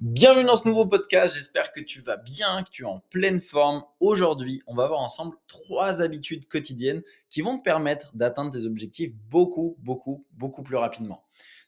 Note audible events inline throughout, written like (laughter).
Bienvenue dans ce nouveau podcast, j'espère que tu vas bien, que tu es en pleine forme. Aujourd'hui, on va voir ensemble trois habitudes quotidiennes qui vont te permettre d'atteindre tes objectifs beaucoup, beaucoup, beaucoup plus rapidement.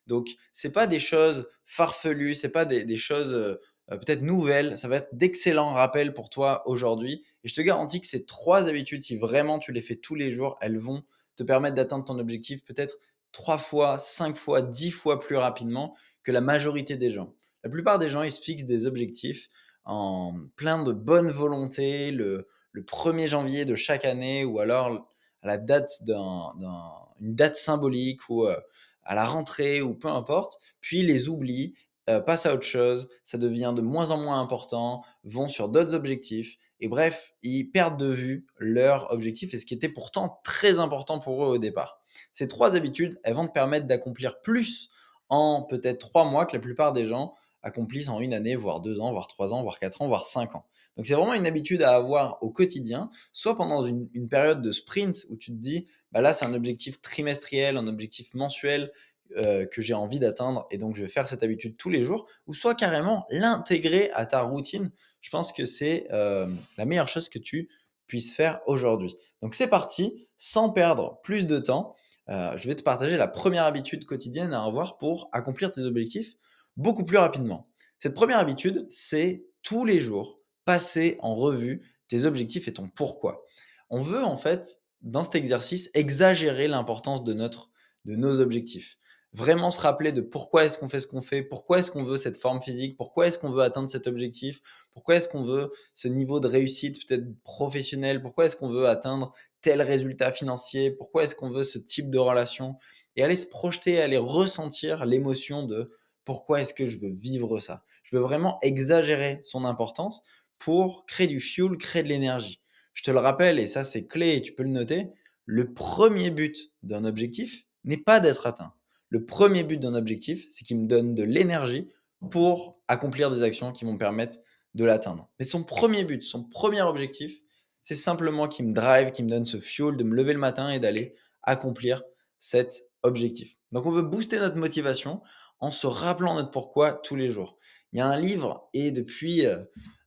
Donc, ce pas des choses farfelues, ce pas des, des choses euh, euh, peut-être nouvelles, ça va être d'excellents rappels pour toi aujourd'hui. Et je te garantis que ces trois habitudes, si vraiment tu les fais tous les jours, elles vont te permettre d'atteindre ton objectif peut-être trois fois, cinq fois, dix fois plus rapidement que la majorité des gens. La plupart des gens, ils se fixent des objectifs en plein de bonne volonté le, 1er janvier de chaque année ou alors à la date d'une date symbolique ou euh, à la rentrée ou peu importe, puis les oublient, euh, passent à autre chose, ça devient de moins en moins important, vont sur d'autres objectifs et bref, ils perdent de vue leur objectif et ce qui était pourtant très important pour eux au départ. Ces trois habitudes, elles vont te permettre d'accomplir plus en peut-être trois mois que la plupart des gens accomplissent en une année, voire deux ans, voire trois ans, voire quatre ans, voire cinq ans. Donc c'est vraiment une habitude à avoir au quotidien, soit pendant une, période de sprint où tu te dis, bah là c'est un objectif trimestriel, un objectif mensuel euh, que j'ai envie d'atteindre et donc je vais faire cette habitude tous les jours, ou soit carrément l'intégrer à ta routine. Je pense que c'est euh, la meilleure chose que tu puisses faire aujourd'hui. Donc c'est parti, sans perdre plus de temps. Euh, je vais te partager la première habitude quotidienne à avoir pour accomplir tes objectifs beaucoup plus rapidement. Cette première habitude, c'est tous les jours passer en revue tes objectifs et ton pourquoi. On veut en fait, dans cet exercice, exagérer l'importance de, notre, de nos objectifs. Vraiment se rappeler de pourquoi est-ce qu'on fait ce qu'on fait, pourquoi est-ce qu'on veut cette forme physique, pourquoi est-ce qu'on veut atteindre cet objectif, pourquoi est-ce qu'on veut ce niveau de réussite peut-être professionnel, pourquoi est-ce qu'on veut atteindre tel résultat financier, pourquoi est-ce qu'on veut ce type de relation, et aller se projeter, aller ressentir l'émotion de pourquoi est-ce que je veux vivre ça? Je veux vraiment exagérer son importance pour créer du fuel, créer de l'énergie. Je te le rappelle, et ça c'est clé et tu peux le noter, le premier but d'un objectif n'est pas d'être atteint. Le premier but d'un objectif, c'est qu'il me donne de l'énergie pour accomplir des actions qui vont me permettre de l'atteindre. Mais son premier but, son premier objectif, c'est simplement qu'il me drive, qui me donne ce fuel de me lever le matin et d'aller accomplir cet objectif. Donc on veut booster notre motivation en se rappelant notre pourquoi tous les jours. Il y a un livre et depuis, euh,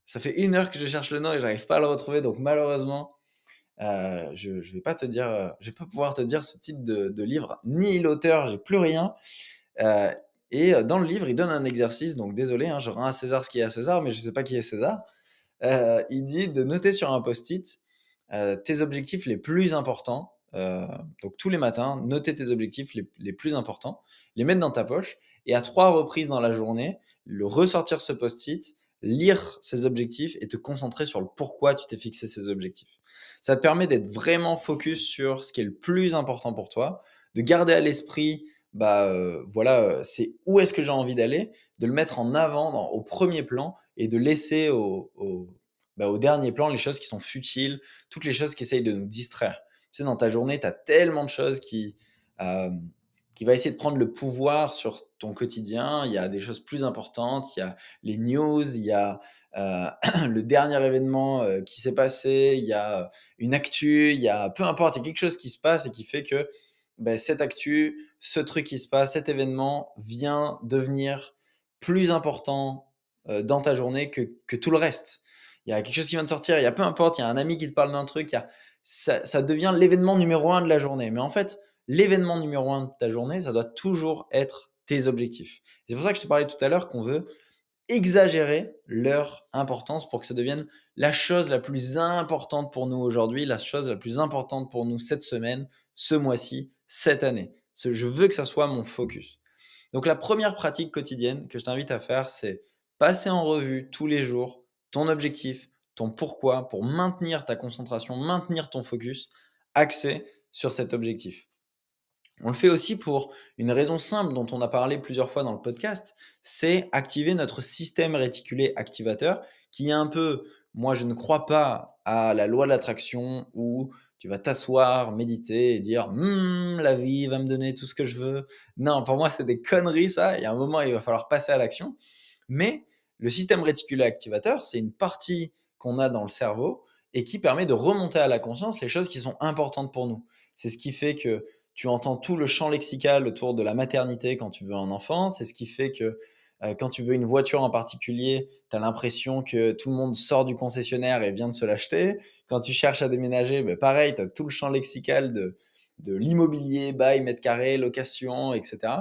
ça fait une heure que je cherche le nom et j'arrive pas à le retrouver. Donc malheureusement, euh, je ne vais pas te dire, euh, je vais pas pouvoir te dire ce type de, livre, ni l'auteur, j'ai plus rien. et dans le livre, il donne un exercice. Donc désolé, hein, je rends à César ce qui est à César, mais je sais pas qui est César. il dit de noter sur un post-it tes objectifs les plus importants. donc tous les matins, noter tes objectifs les, les plus importants, les mettre dans ta poche et à trois reprises dans la journée, ressortir ce post-it, lire ses objectifs et te concentrer sur le pourquoi tu t'es fixé ces objectifs. Ça te permet d'être vraiment focus sur ce qui est le plus important pour toi, de garder à l'esprit, bah euh, voilà, euh, c'est où est-ce que j'ai envie d'aller, de le mettre en avant au premier plan et de laisser au, bah, au, dernier plan les choses qui sont futiles, toutes les choses qui essayent de nous distraire. Tu sais, dans ta journée, tu as tellement de choses qui, euh, qui va essayer de prendre le pouvoir sur ton quotidien. Il y a des choses plus importantes, il y a les news, il y a euh, (clears throat) le dernier événement euh, qui s'est passé, il y a une actu, il y a peu importe, il y a quelque chose qui se passe et qui fait que ben, cette actu, ce truc qui se passe, cet événement vient devenir plus important euh, dans ta journée que, tout le reste. Il y a quelque chose qui vient de sortir, il y a peu importe, il y a un ami qui te parle d'un truc, ça devient l'événement numéro un de la journée. Mais en fait, l'événement numéro un de ta journée, ça doit toujours être tes objectifs. C'est pour ça que je te parlais tout à l'heure qu'on veut exagérer leur importance pour que ça devienne la chose la plus importante pour nous aujourd'hui, la chose la plus importante pour nous cette semaine, ce mois-ci, cette année. Je veux que ça soit mon focus. Donc la première pratique quotidienne que je t'invite à faire, c'est passer en revue tous les jours ton objectif, ton pourquoi, pour maintenir ta concentration, maintenir ton focus axé sur cet objectif. On le fait aussi pour une raison simple dont on a parlé plusieurs fois dans le podcast, c'est activer notre système réticulé activateur qui est un peu moi, je ne crois pas à la loi de l'attraction où tu vas t'asseoir, méditer et dire «Mmh, la vie va me donner tout ce que je veux». Non, pour moi, c'est des conneries, ça. Il y a un moment, il va falloir passer à l'action. Mais le système réticulé activateur, c'est une partie qu'on a dans le cerveau et qui permet de remonter à la conscience les choses qui sont importantes pour nous. C'est ce qui fait que tu entends tout le champ lexical autour de la maternité quand tu veux un enfant. C'est ce qui fait que euh, quand tu veux une voiture en particulier, tu as l'impression que tout le monde sort du concessionnaire et vient de se l'acheter. Quand tu cherches à déménager, ben pareil, tu as tout le champ lexical de, de l'immobilier, bail, mètre carré, location, etc.,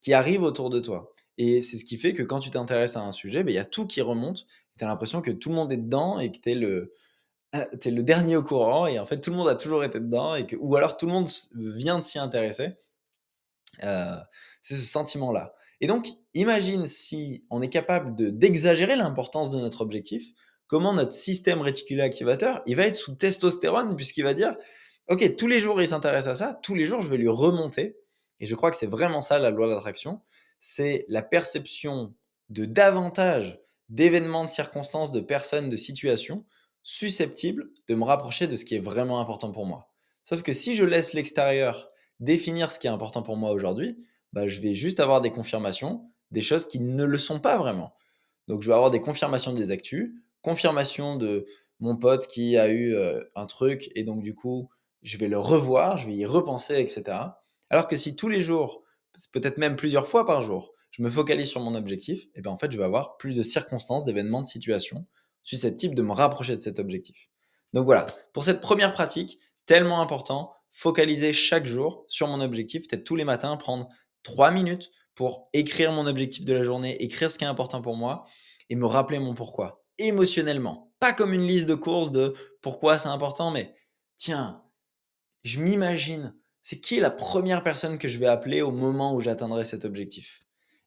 qui arrive autour de toi. Et c'est ce qui fait que quand tu t'intéresses à un sujet, ben, il y a tout qui remonte. Tu as l'impression que tout le monde est dedans et que tu es le, ah, tu es le dernier au courant et en fait tout le monde a toujours été dedans et que, ou alors tout le monde vient de s'y intéresser. Euh, c'est ce sentiment-là. Et donc, imagine si on est capable d'exagérer l'importance de notre objectif, comment notre système réticulé activateur, il va être sous testostérone puisqu'il va dire, OK, tous les jours il s'intéresse à ça, tous les jours je vais lui remonter. Et je crois que c'est vraiment ça la loi d'attraction, c'est la perception de davantage d'événements, de circonstances, de personnes, de situations susceptible de me rapprocher de ce qui est vraiment important pour moi. Sauf que si je laisse l'extérieur définir ce qui est important pour moi aujourd'hui, bah, je vais juste avoir des confirmations, des choses qui ne le sont pas vraiment. Donc je vais avoir des confirmations des actus, confirmation de mon pote qui a eu euh, un truc et donc du coup je vais le revoir, je vais y repenser, etc. Alors que si tous les jours, peut-être même plusieurs fois par jour, je me focalise sur mon objectif, et eh bien en fait je vais avoir plus de circonstances, d'événements, de situations susceptible de me rapprocher de cet objectif. Donc voilà, pour cette première pratique, tellement important, focaliser chaque jour sur mon objectif, peut-être tous les matins, prendre trois minutes pour écrire mon objectif de la journée, écrire ce qui est important pour moi et me rappeler mon pourquoi, émotionnellement. Pas comme une liste de courses de pourquoi c'est important, mais tiens, je m'imagine, c'est qui la première personne que je vais appeler au moment où j'atteindrai cet objectif?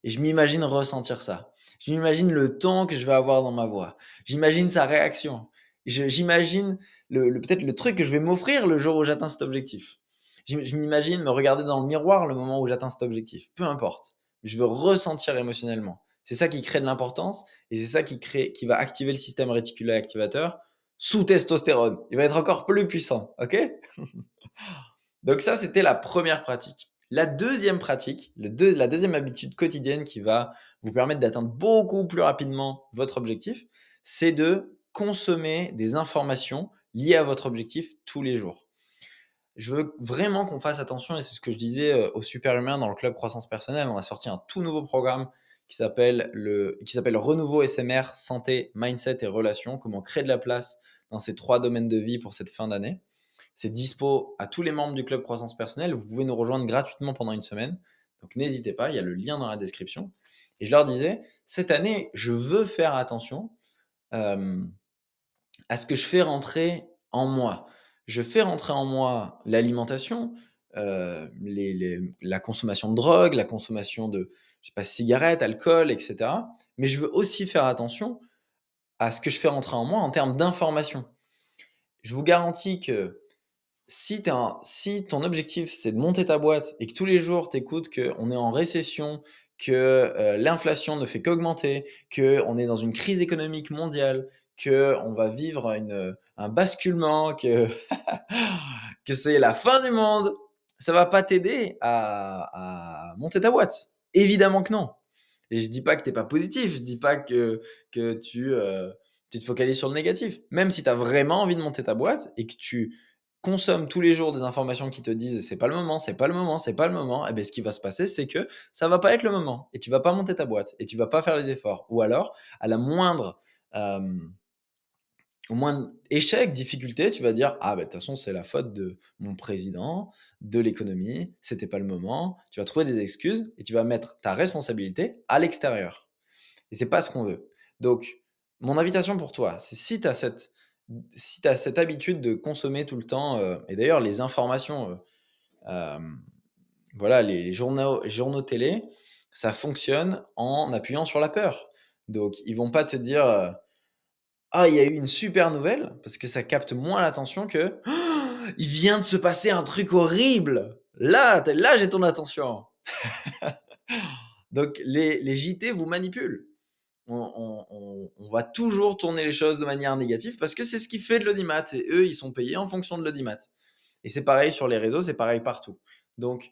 Et je m'imagine ressentir ça. J'imagine le temps que je vais avoir dans ma voix. J'imagine sa réaction. J'imagine peut-être le truc que je vais m'offrir le jour où j'atteins cet objectif. Je m'imagine me regarder dans le miroir le moment où j'atteins cet objectif. Peu importe. Je veux ressentir émotionnellement. C'est ça qui crée de l'importance et c'est ça qui, crée, qui va activer le système réticulé activateur sous testostérone. Il va être encore plus puissant. OK? (laughs) Donc ça, c'était la première pratique. La deuxième pratique, la deuxième habitude quotidienne qui va vous permettre d'atteindre beaucoup plus rapidement votre objectif, c'est de consommer des informations liées à votre objectif tous les jours. Je veux vraiment qu'on fasse attention, et c'est ce que je disais euh, aux super-humains dans le club croissance personnelle. On a sorti un tout nouveau programme qui s'appelle le qui s'appelle Renouveau SMR, santé, mindset et relations. Comment créer de la place dans ces trois domaines de vie pour cette fin d'année. C'est dispo à tous les membres du club croissance personnelle. Vous pouvez nous rejoindre gratuitement pendant une semaine. Donc n'hésitez pas, il y a le lien dans la description. Et je leur disais, cette année, je veux faire attention à ce que je fais rentrer en moi. Je fais rentrer en moi l'alimentation, la consommation de drogue, la consommation de je sais pas, cigarettes, alcool, etc. Mais je veux aussi faire attention à ce que je fais rentrer en moi en termes d'information. Je vous garantis que si, si ton objectif c'est de monter ta boîte et que tous les jours tu écoutes qu'on est en récession, que euh, l'inflation ne fait qu'augmenter, qu'on est dans une crise économique mondiale, qu'on va vivre une, un basculement, que, (laughs) que c'est la fin du monde, ça va pas t'aider à, monter ta boîte. Évidemment que non. Et je dis pas que tu n'es pas positif, je dis pas que, que tu, euh, tu te focalises sur le négatif. Même si tu as vraiment envie de monter ta boîte et que tu consomme tous les jours des informations qui te disent c'est pas le moment, c'est pas le moment, c'est pas le moment, et eh bien ce qui va se passer, c'est que ça va pas être le moment et tu vas pas monter ta boîte et tu vas pas faire les efforts. Ou alors, à la moindre, euh, au moindre échec, difficulté, tu vas dire ah ben de toute façon c'est la faute de mon président, de l'économie, c'était pas le moment. Tu vas trouver des excuses et tu vas mettre ta responsabilité à l'extérieur. Et c'est pas ce qu'on veut. Donc, mon invitation pour toi, c'est si tu as cette si tu as cette habitude de consommer tout le temps, euh, et d'ailleurs les informations, euh, euh, voilà, les, journaux, journaux télé, ça fonctionne en appuyant sur la peur. Donc ils vont pas te dire ah il y a eu une super nouvelle parce que ça capte moins l'attention que il vient de se passer un truc horrible. Là, là j'ai ton attention. (laughs) Donc les, les JT vous manipulent. On, va toujours tourner les choses de manière négative parce que c'est ce qui fait de l'audimat et eux, ils sont payés en fonction de l'audimat. Et c'est pareil sur les réseaux, c'est pareil partout. Donc,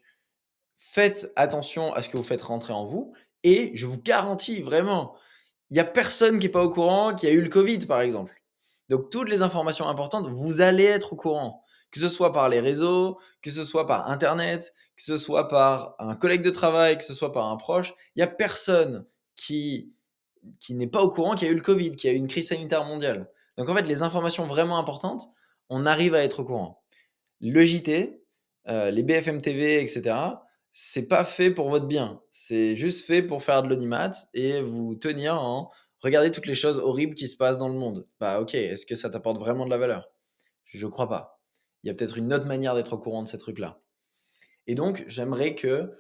faites attention à ce que vous faites rentrer en vous et je vous garantis vraiment, il n'y a personne qui n'est pas au courant qui a eu le Covid, par exemple. Donc, toutes les informations importantes, vous allez être au courant. Que ce soit par les réseaux, que ce soit par Internet, que ce soit par un collègue de travail, que ce soit par un proche, il n'y a personne qui, qui n'est pas au courant qu'il y a eu le Covid, qu'il y a eu une crise sanitaire mondiale. Donc, en fait, les informations vraiment importantes, on arrive à être au courant. Le JT, euh, les BFM TV, etc., c'est pas fait pour votre bien. C'est juste fait pour faire de l'audimat et vous tenir en regarder toutes les choses horribles qui se passent dans le monde. Bah ok, est-ce que ça t'apporte vraiment de la valeur? Je crois pas. Il y a peut-être une autre manière d'être au courant de ces trucs-là. Et donc, j'aimerais que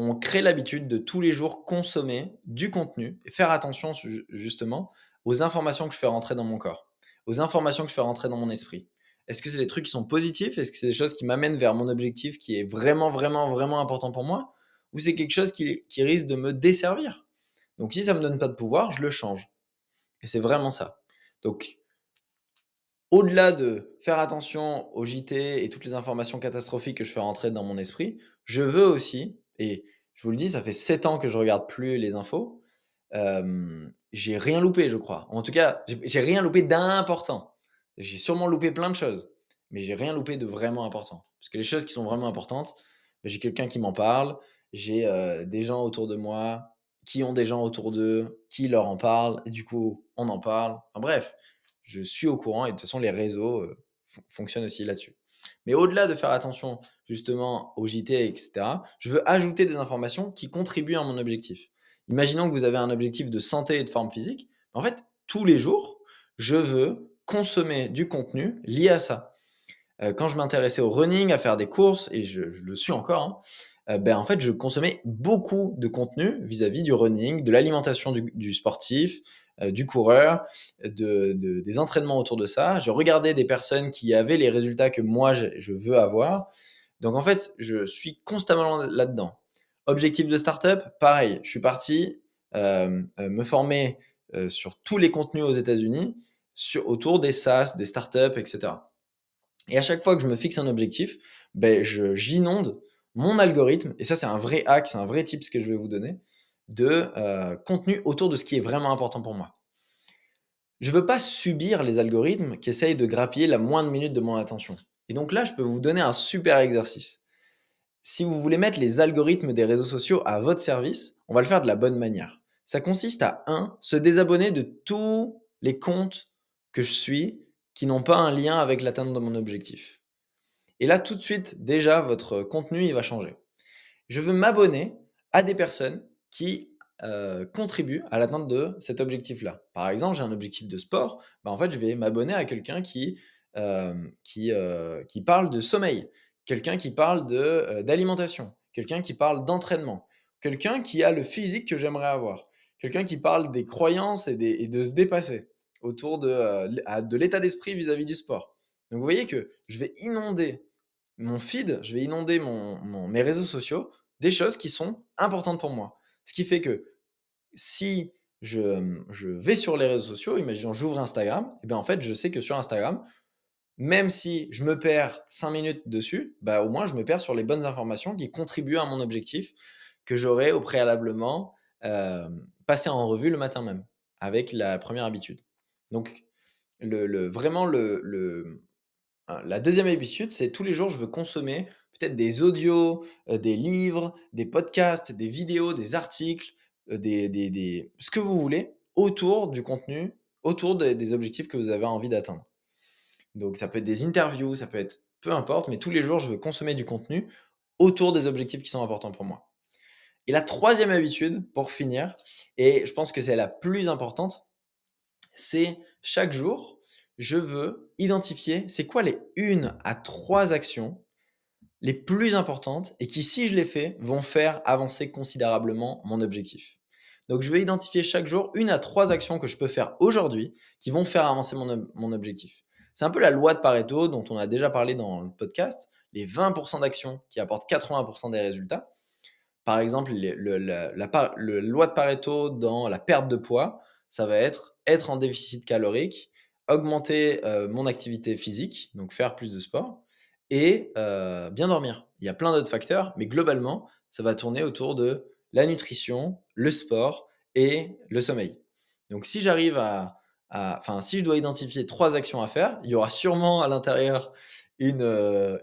on crée l'habitude de tous les jours consommer du contenu et faire attention justement aux informations que je fais rentrer dans mon corps, aux informations que je fais rentrer dans mon esprit. Est-ce que c'est des trucs qui sont positifs? Est-ce que c'est des choses qui m'amènent vers mon objectif qui est vraiment, vraiment, vraiment important pour moi? Ou c'est quelque chose qui, risque de me desservir? Donc si ça ne me donne pas de pouvoir, je le change. Et c'est vraiment ça. Donc, au-delà de faire attention au JT et toutes les informations catastrophiques que je fais rentrer dans mon esprit, je veux aussi, et je vous le dis, ça fait 7 ans que je regarde plus les infos, j'ai rien loupé, je crois. En tout cas, j'ai rien loupé d'important. J'ai sûrement loupé plein de choses, mais j'ai rien loupé de vraiment important. Parce que les choses qui sont vraiment importantes, bah, j'ai quelqu'un qui m'en parle, j'ai des gens autour de moi qui ont des gens autour d'eux, qui leur en parlent, et du coup, on en parle. Enfin bref, je suis au courant et de toute façon, les réseaux fonctionnent aussi là-dessus. Mais au-delà de faire attention justement au JT, etc., je veux ajouter des informations qui contribuent à mon objectif. Imaginons que vous avez un objectif de santé et de forme physique. En fait, tous les jours, je veux consommer du contenu lié à ça. Euh, quand je m'intéressais au running, à faire des courses, et je, le suis encore, hein, euh, ben, en fait, je consommais beaucoup de contenu vis-à-vis du running, de l'alimentation du, sportif, euh, du coureur, de, des entraînements autour de ça. Je regardais des personnes qui avaient les résultats que moi, je, veux avoir. Donc, en fait, je suis constamment là-dedans. Objectif de startup, pareil. Je suis parti me former sur tous les contenus aux États-Unis autour des SaaS, des startups, etc. Et à chaque fois que je me fixe un objectif, ben, j'inonde mon algorithme, et ça c'est un vrai hack, c'est un vrai tip que je vais vous donner, de euh, contenu autour de ce qui est vraiment important pour moi. Je ne veux pas subir les algorithmes qui essayent de grappiller la moindre minute de mon attention. Et donc là, je peux vous donner un super exercice. Si vous voulez mettre les algorithmes des réseaux sociaux à votre service, on va le faire de la bonne manière. Ça consiste à 1. Se désabonner de tous les comptes que je suis qui n'ont pas un lien avec l'atteinte de mon objectif. Et là, tout de suite, déjà, votre contenu, il va changer. Je veux m'abonner à des personnes qui euh, contribuent à l'atteinte de cet objectif-là. Par exemple, j'ai un objectif de sport, bah, en fait, je vais m'abonner à quelqu'un qui, qui, euh, qui parle de sommeil, quelqu'un qui parle d'alimentation, quelqu'un qui parle d'entraînement, quelqu'un qui a le physique que j'aimerais avoir, quelqu'un qui parle des croyances et, de se dépasser autour de, euh, de l'état d'esprit vis-à-vis du sport. Donc vous voyez que je vais inonder mon feed, je vais inonder mes réseaux sociaux des choses qui sont importantes pour moi. Ce qui fait que si je, je vais sur les réseaux sociaux, imaginons j'ouvre Instagram, et bien en fait je sais que sur Instagram, même si je me perds 5 minutes dessus, bah au moins je me perds sur les bonnes informations qui contribuent à mon objectif que j'aurais au préalablement euh, passé en revue le matin même, avec la première habitude. Donc, le, vraiment, le, hein, la deuxième habitude, c'est tous les jours, je veux consommer peut-être des audios, euh, des livres, des podcasts, des vidéos, des articles, euh, des, ce que vous voulez autour du contenu, autour des objectifs que vous avez envie d'atteindre. Donc, ça peut être des interviews, ça peut être peu importe, mais tous les jours, je veux consommer du contenu autour des objectifs qui sont importants pour moi. Et la troisième habitude, pour finir, et je pense que c'est la plus importante, c'est chaque jour, je veux identifier c'est quoi les une à trois actions les plus importantes et qui, si je les fais, vont faire avancer considérablement mon objectif. Donc, je vais identifier chaque jour une à trois actions que je peux faire aujourd'hui qui vont faire avancer mon, objectif. C'est un peu la loi de Pareto dont on a déjà parlé dans le podcast, les 20% d'actions qui apportent 80% des résultats. Par exemple, la loi de Pareto dans la perte de poids, ça va être être en déficit calorique, augmenter mon activité physique, donc faire plus de sport, et bien dormir. Il y a plein d'autres facteurs, mais globalement, ça va tourner autour de la nutrition, le sport et le sommeil. Donc si j'arrive à, enfin si je dois identifier trois actions à faire, il y aura sûrement à l'intérieur une,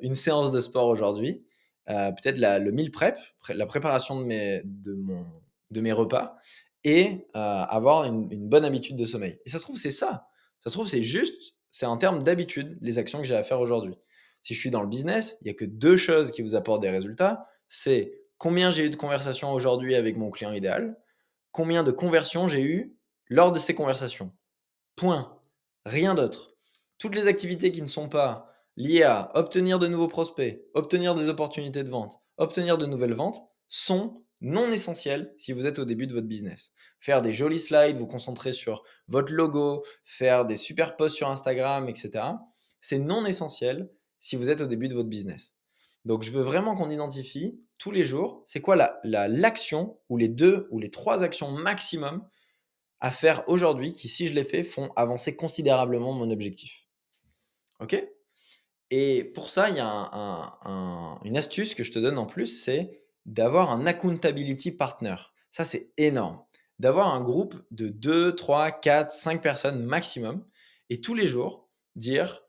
une séance de sport aujourd'hui, peut-être le meal prep, la préparation de mes, repas, et avoir une, une bonne habitude de sommeil. Et ça se trouve, c'est ça. Ça se trouve, c'est juste, c'est en termes d'habitude, les actions que j'ai à faire aujourd'hui. Si je suis dans le business, il n'y a que deux choses qui vous apportent des résultats. C'est combien j'ai eu de conversations aujourd'hui avec mon client idéal, combien de conversions j'ai eu lors de ces conversations. Point. Rien d'autre. Toutes les activités qui ne sont pas liées à obtenir de nouveaux prospects, obtenir des opportunités de vente, obtenir de nouvelles ventes, sont non essentielles si vous êtes au début de votre business. Faire des jolis slides, vous concentrer sur votre logo, faire des super posts sur Instagram, etc. C'est non essentiel si vous êtes au début de votre business. Donc, je veux vraiment qu'on identifie tous les jours, c'est quoi l'action la, ou les deux ou les trois actions maximum à faire aujourd'hui qui, si je les fais, font avancer considérablement mon objectif. OK? Et pour ça, il y a une astuce que je te donne en plus, c'est d'avoir un accountability partner. Ça, c'est énorme. D'avoir un groupe de 2, 3, 4, 5 personnes maximum et tous les jours dire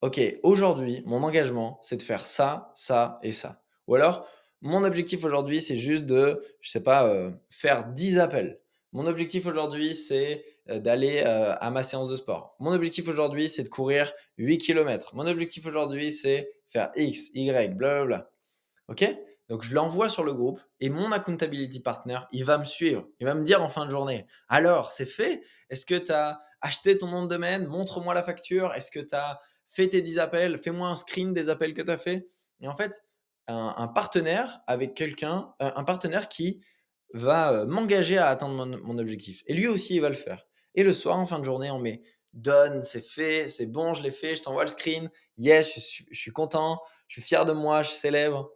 OK, aujourd'hui, mon engagement, c'est de faire ça, ça et ça. Ou alors, mon objectif aujourd'hui, c'est juste de, je sais pas, euh, faire 10 appels. Mon objectif aujourd'hui, c'est euh, d'aller euh, à ma séance de sport. Mon objectif aujourd'hui, c'est de courir 8 km. Mon objectif aujourd'hui, c'est faire X, Y, blablabla. OK? Donc, je l'envoie sur le groupe et mon accountability partner, il va me suivre. Il va me dire en fin de journée Alors, c'est fait? Est-ce que tu as acheté ton nom de domaine? Montre-moi la facture. Est-ce que tu as fais tes 10 appels, fais-moi un screen des appels que tu as fait. Et en fait, un, partenaire avec quelqu'un, euh, un partenaire qui va m'engager à atteindre mon, objectif. Et lui aussi, il va le faire. Et le soir, en fin de journée, on met donne, c'est fait, c'est bon, je l'ai fait, je t'envoie le screen. Yes, je suis, content, je suis fier de moi, je célèbre.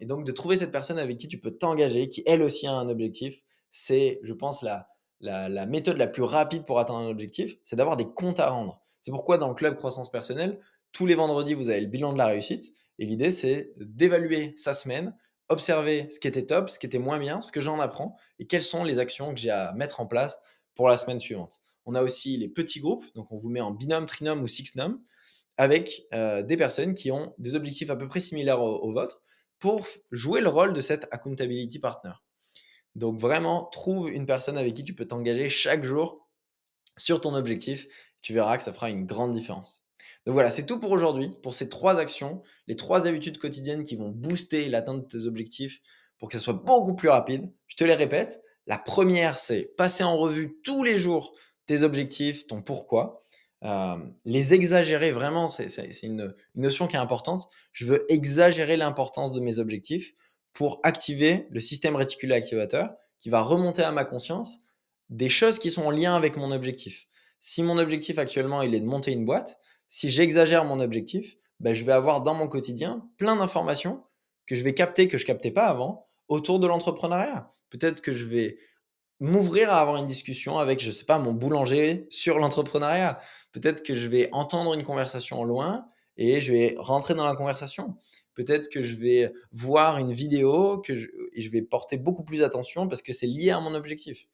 Et donc, de trouver cette personne avec qui tu peux t'engager, qui elle aussi a un objectif, c'est, je pense, la, la méthode la plus rapide pour atteindre un objectif, c'est d'avoir des comptes à rendre. C'est pourquoi dans le club croissance personnelle, tous les vendredis, vous avez le bilan de la réussite. Et l'idée, c'est d'évaluer sa semaine, observer ce qui était top, ce qui était moins bien, ce que j'en apprends et quelles sont les actions que j'ai à mettre en place pour la semaine suivante. On a aussi les petits groupes, donc on vous met en binôme, trinôme ou sixnôme avec euh, des personnes qui ont des objectifs à peu près similaires aux vôtres pour jouer le rôle de cet accountability partner. Donc vraiment, trouve une personne avec qui tu peux t'engager chaque jour sur ton objectif tu verras que ça fera une grande différence. Donc voilà, c'est tout pour aujourd'hui, pour ces trois actions, les trois habitudes quotidiennes qui vont booster l'atteinte de tes objectifs pour que ça soit beaucoup plus rapide. Je te les répète. La première, c'est passer en revue tous les jours tes objectifs, ton pourquoi. Euh, les exagérer, vraiment, c'est une, une, notion qui est importante. Je veux exagérer l'importance de mes objectifs pour activer le système réticulé activateur qui va remonter à ma conscience des choses qui sont en lien avec mon objectif. Si mon objectif actuellement, il est de monter une boîte, si j'exagère mon objectif, ben, je vais avoir dans mon quotidien plein d'informations que je vais capter, que je ne captais pas avant, autour de l'entrepreneuriat. Peut-être que je vais m'ouvrir à avoir une discussion avec, je ne sais pas, mon boulanger sur l'entrepreneuriat. Peut-être que je vais entendre une conversation au loin et je vais rentrer dans la conversation. Peut-être que je vais voir une vidéo que et je vais porter beaucoup plus attention parce que c'est lié à mon objectif.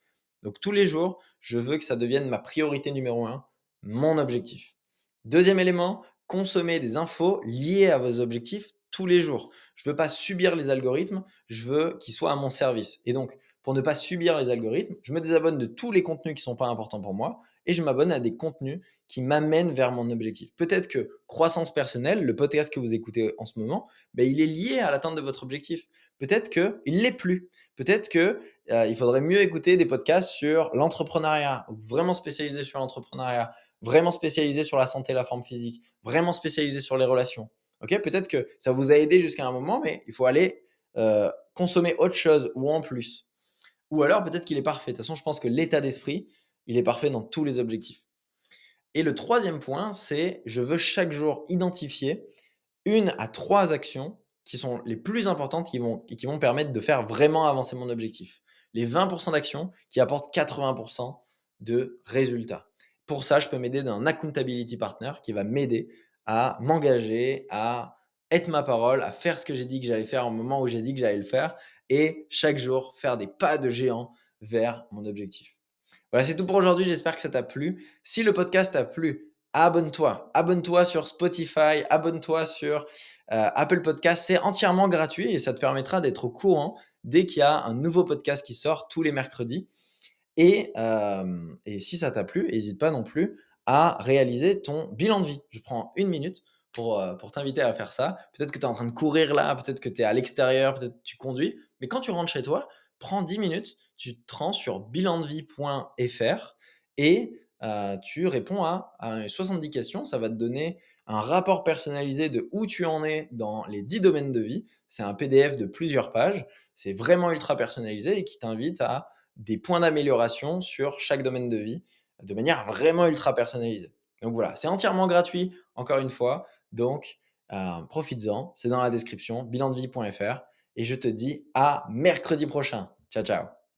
Donc tous les jours, je veux que ça devienne ma priorité numéro un, mon objectif. Deuxième élément, consommer des infos liées à vos objectifs tous les jours. Je ne veux pas subir les algorithmes, je veux qu'ils soient à mon service. Et donc, pour ne pas subir les algorithmes, je me désabonne de tous les contenus qui ne sont pas importants pour moi et je m'abonne à des contenus qui m'amènent vers mon objectif. Peut-être que croissance personnelle, le podcast que vous écoutez en ce moment, ben, il est lié à l'atteinte de votre objectif. Peut-être qu'il ne l'est plus. Peut-être qu'il euh, faudrait mieux écouter des podcasts sur l'entrepreneuriat, vraiment spécialisés sur l'entrepreneuriat, vraiment spécialisés sur la santé la forme physique, vraiment spécialisés sur les relations. Ok, Peut-être que ça vous a aidé jusqu'à un moment, mais il faut aller euh, consommer autre chose ou en plus. Ou alors peut-être qu'il est parfait. De toute façon, je pense que l'état d'esprit, il est parfait dans tous les objectifs. Et le troisième point, c'est je veux chaque jour identifier une à trois actions qui sont les plus importantes qui vont, qui vont permettre de faire vraiment avancer mon objectif. Les 20% d'actions qui apportent 80% de résultats. Pour ça, je peux m'aider d'un accountability partner qui va m'aider à m'engager, à être ma parole, à faire ce que j'ai dit que j'allais faire au moment où j'ai dit que j'allais le faire et chaque jour faire des pas de géant vers mon objectif. Voilà, c'est tout pour aujourd'hui. J'espère que ça t'a plu. Si le podcast t'a plu, abonne-toi. Abonne-toi sur Spotify, abonne-toi sur euh, Apple Podcast. C'est entièrement gratuit et ça te permettra d'être au courant dès qu'il y a un nouveau podcast qui sort tous les mercredis. Et, si ça t'a plu, n'hésite pas non plus à réaliser ton bilan de vie. Je prends une minute pour, pour t'inviter à faire ça. Peut-être que tu es en train de courir là, peut-être que tu es à l'extérieur, peut-être que tu conduis. Mais quand tu rentres chez toi, prends 10 minutes, tu te rends sur bilandevie.fr et tu réponds à, 70 questions. Ça va te donner un rapport personnalisé de où tu en es dans les 10 domaines de vie. C'est un PDF de plusieurs pages. C'est vraiment ultra personnalisé et qui t'invite à des points d'amélioration sur chaque domaine de vie de manière vraiment ultra personnalisée. Donc voilà, c'est entièrement gratuit, encore une fois. Donc, euh, profites-en. C'est dans la description, bilandevie.fr. Et je te dis à mercredi prochain. Ciao, ciao.